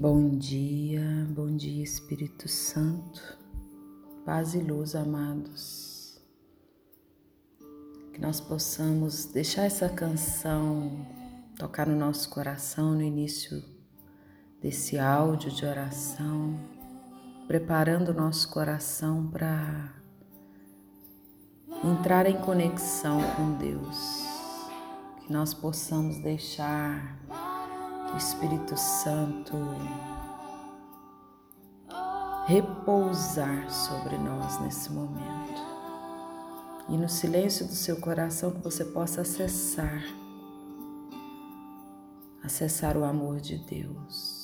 Bom dia, bom dia Espírito Santo, paz e luz, amados. Que nós possamos deixar essa canção tocar no nosso coração no início desse áudio de oração, preparando o nosso coração para entrar em conexão com Deus. Que nós possamos deixar o Espírito Santo repousar sobre nós nesse momento. E no silêncio do seu coração que você possa acessar, acessar o amor de Deus.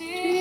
E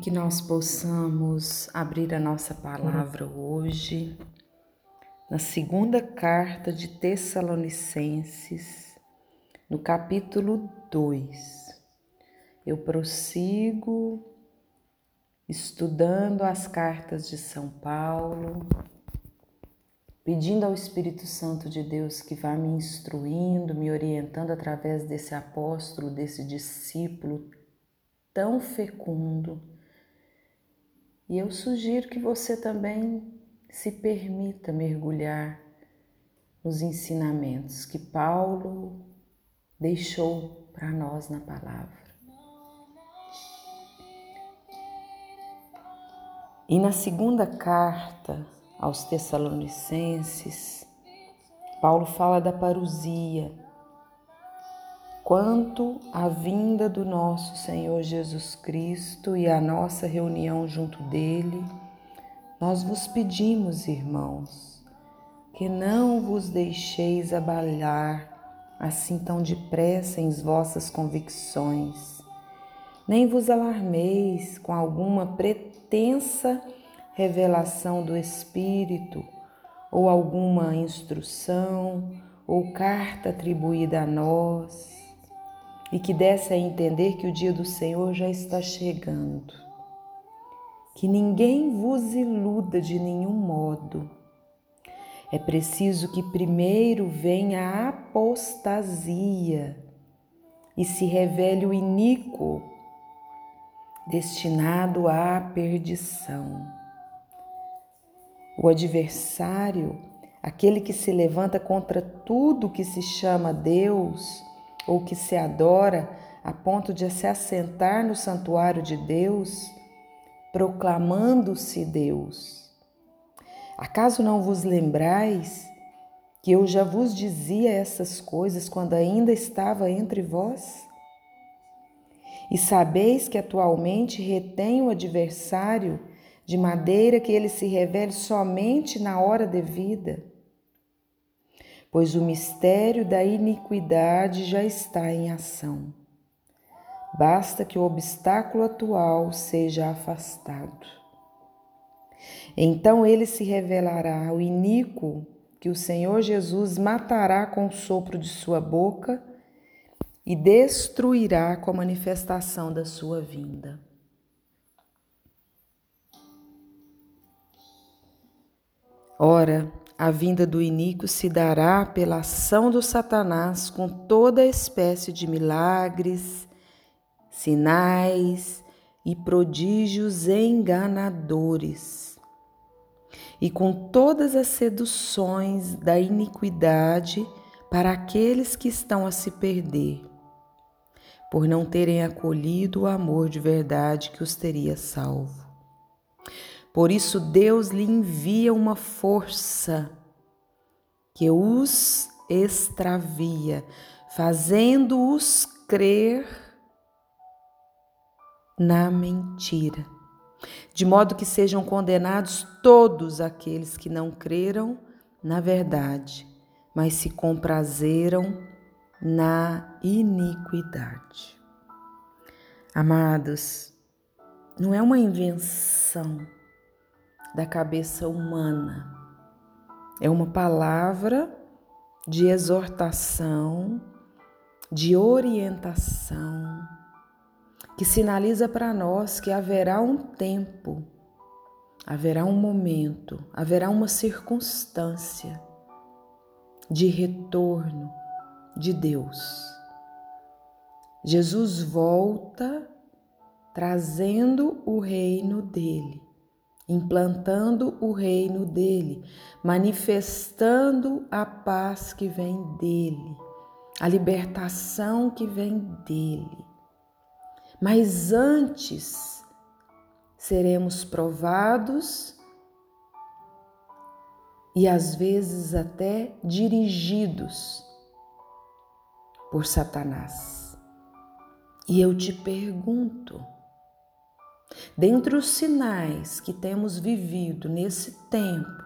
que nós possamos abrir a nossa palavra hoje na segunda carta de Tessalonicenses, no capítulo 2. Eu prossigo estudando as cartas de São Paulo, pedindo ao Espírito Santo de Deus que vá me instruindo, me orientando através desse apóstolo, desse discípulo tão fecundo e eu sugiro que você também se permita mergulhar nos ensinamentos que Paulo deixou para nós na palavra. E na segunda carta aos Tessalonicenses, Paulo fala da parusia, quanto à vinda do nosso Senhor Jesus Cristo e a nossa reunião junto dele, nós vos pedimos, irmãos, que não vos deixeis abalar assim tão depressa em vossas convicções, nem vos alarmeis com alguma pretensa revelação do Espírito ou alguma instrução ou carta atribuída a nós e que desse a entender que o dia do Senhor já está chegando. Que ninguém vos iluda de nenhum modo. É preciso que primeiro venha a apostasia e se revele o iníquo, destinado à perdição. O adversário, aquele que se levanta contra tudo que se chama Deus, ou que se adora a ponto de se assentar no santuário de Deus, proclamando-se Deus. Acaso não vos lembrais que eu já vos dizia essas coisas quando ainda estava entre vós? E sabeis que atualmente retém o adversário de maneira que ele se revele somente na hora devida? Pois o mistério da iniquidade já está em ação. Basta que o obstáculo atual seja afastado. Então ele se revelará o iníquo que o Senhor Jesus matará com o sopro de sua boca e destruirá com a manifestação da sua vinda. Ora, a vinda do iníquo se dará pela ação do Satanás com toda espécie de milagres, sinais e prodígios enganadores, e com todas as seduções da iniquidade para aqueles que estão a se perder, por não terem acolhido o amor de verdade que os teria salvo. Por isso, Deus lhe envia uma força que os extravia, fazendo-os crer na mentira, de modo que sejam condenados todos aqueles que não creram na verdade, mas se comprazeram na iniquidade. Amados, não é uma invenção da cabeça humana. É uma palavra de exortação, de orientação, que sinaliza para nós que haverá um tempo, haverá um momento, haverá uma circunstância de retorno de Deus. Jesus volta trazendo o reino dele implantando o reino dele, manifestando a paz que vem dele, a libertação que vem dele. Mas antes seremos provados e às vezes até dirigidos por Satanás. E eu te pergunto, Dentre os sinais que temos vivido nesse tempo,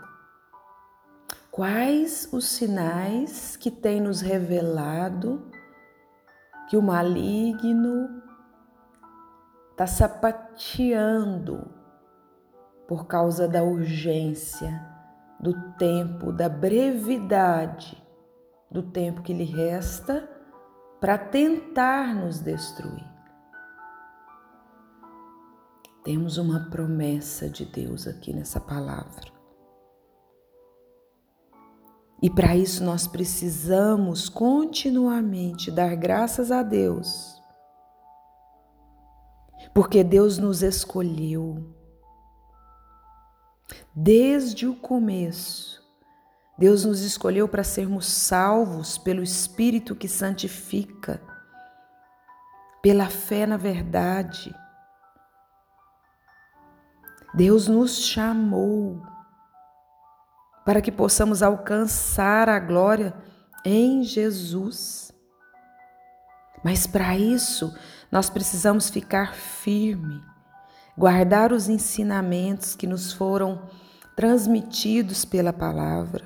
quais os sinais que têm nos revelado que o maligno está sapateando por causa da urgência, do tempo, da brevidade do tempo que lhe resta para tentar nos destruir? Temos uma promessa de Deus aqui nessa palavra. E para isso nós precisamos continuamente dar graças a Deus. Porque Deus nos escolheu. Desde o começo, Deus nos escolheu para sermos salvos pelo Espírito que santifica, pela fé na verdade Deus nos chamou para que possamos alcançar a glória em Jesus. Mas para isso, nós precisamos ficar firme, guardar os ensinamentos que nos foram transmitidos pela palavra.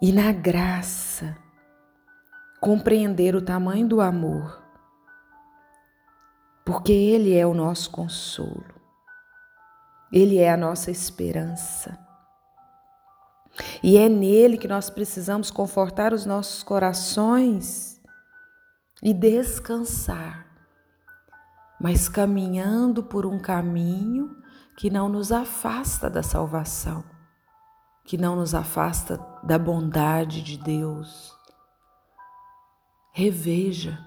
E na graça, compreender o tamanho do amor porque Ele é o nosso consolo, Ele é a nossa esperança. E é nele que nós precisamos confortar os nossos corações e descansar, mas caminhando por um caminho que não nos afasta da salvação, que não nos afasta da bondade de Deus. Reveja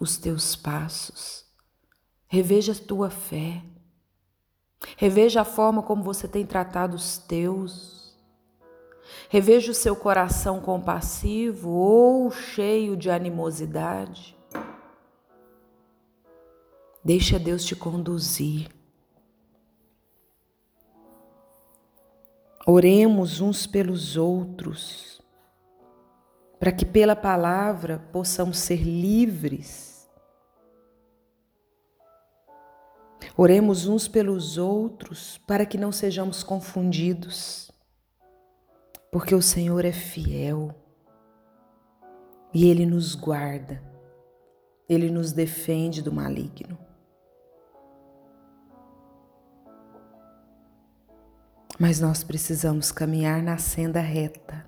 os teus passos Reveja a tua fé. Reveja a forma como você tem tratado os teus. Reveja o seu coração compassivo ou cheio de animosidade. Deixa Deus te conduzir. Oremos uns pelos outros, para que pela palavra possamos ser livres Oremos uns pelos outros para que não sejamos confundidos, porque o Senhor é fiel e Ele nos guarda, Ele nos defende do maligno. Mas nós precisamos caminhar na senda reta,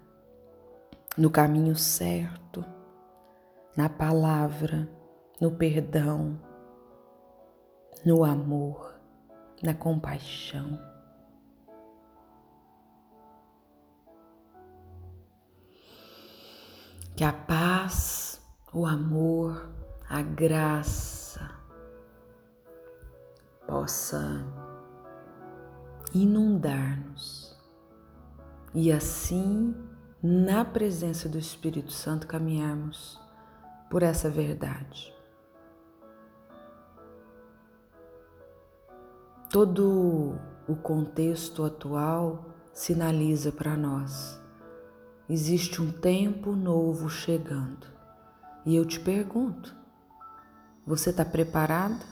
no caminho certo, na palavra, no perdão, no amor, na compaixão. Que a paz, o amor, a graça possa inundar-nos e assim, na presença do Espírito Santo, caminharmos por essa verdade. Todo o contexto atual sinaliza para nós: existe um tempo novo chegando. E eu te pergunto: você está preparado?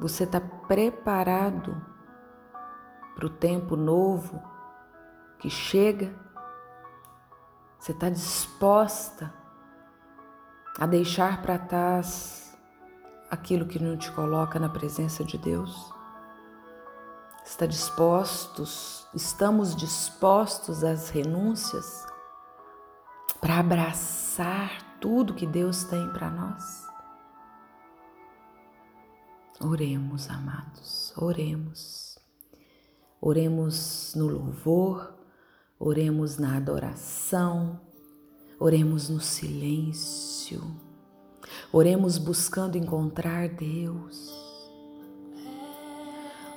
Você está preparado para o tempo novo que chega? Você está disposta a deixar para trás aquilo que não te coloca na presença de Deus? Está dispostos, estamos dispostos às renúncias para abraçar tudo que Deus tem para nós? Oremos, amados, oremos. Oremos no louvor, oremos na adoração, oremos no silêncio, oremos buscando encontrar Deus,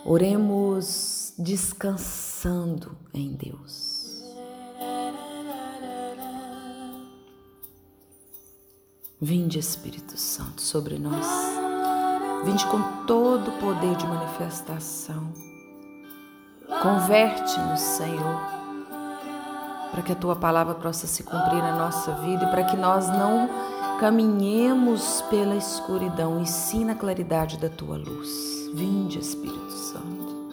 oremos descansando em Deus. Vinde, Espírito Santo, sobre nós. Vinde com todo o poder de manifestação. Converte-nos, Senhor, para que a tua palavra possa se cumprir na nossa vida e para que nós não caminhemos pela escuridão e sim na claridade da tua luz. Vinde, Espírito Santo.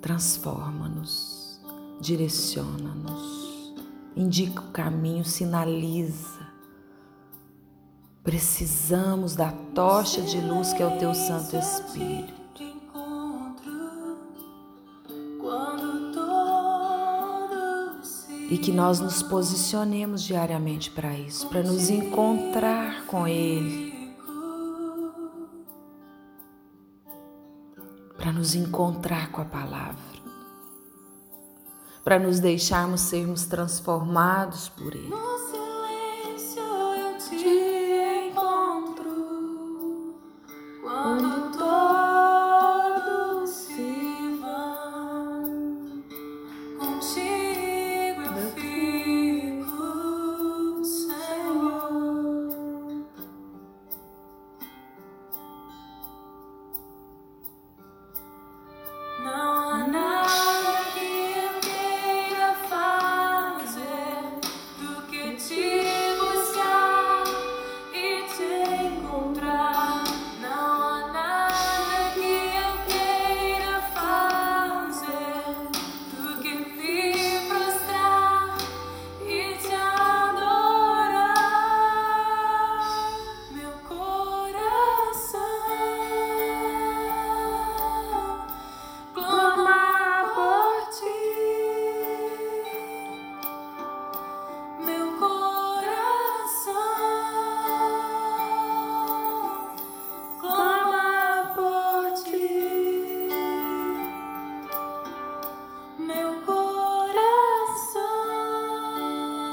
Transforma-nos, direciona-nos, indica o caminho, sinaliza. Precisamos da tocha de luz que é o teu Santo Espírito. E que nós nos posicionemos diariamente para isso, para nos encontrar com Ele, para nos encontrar com a palavra, para nos deixarmos sermos transformados por Ele.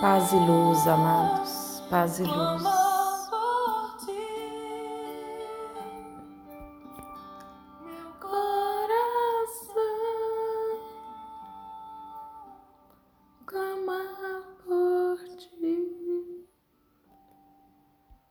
Paz e luz, amados, paz e luz.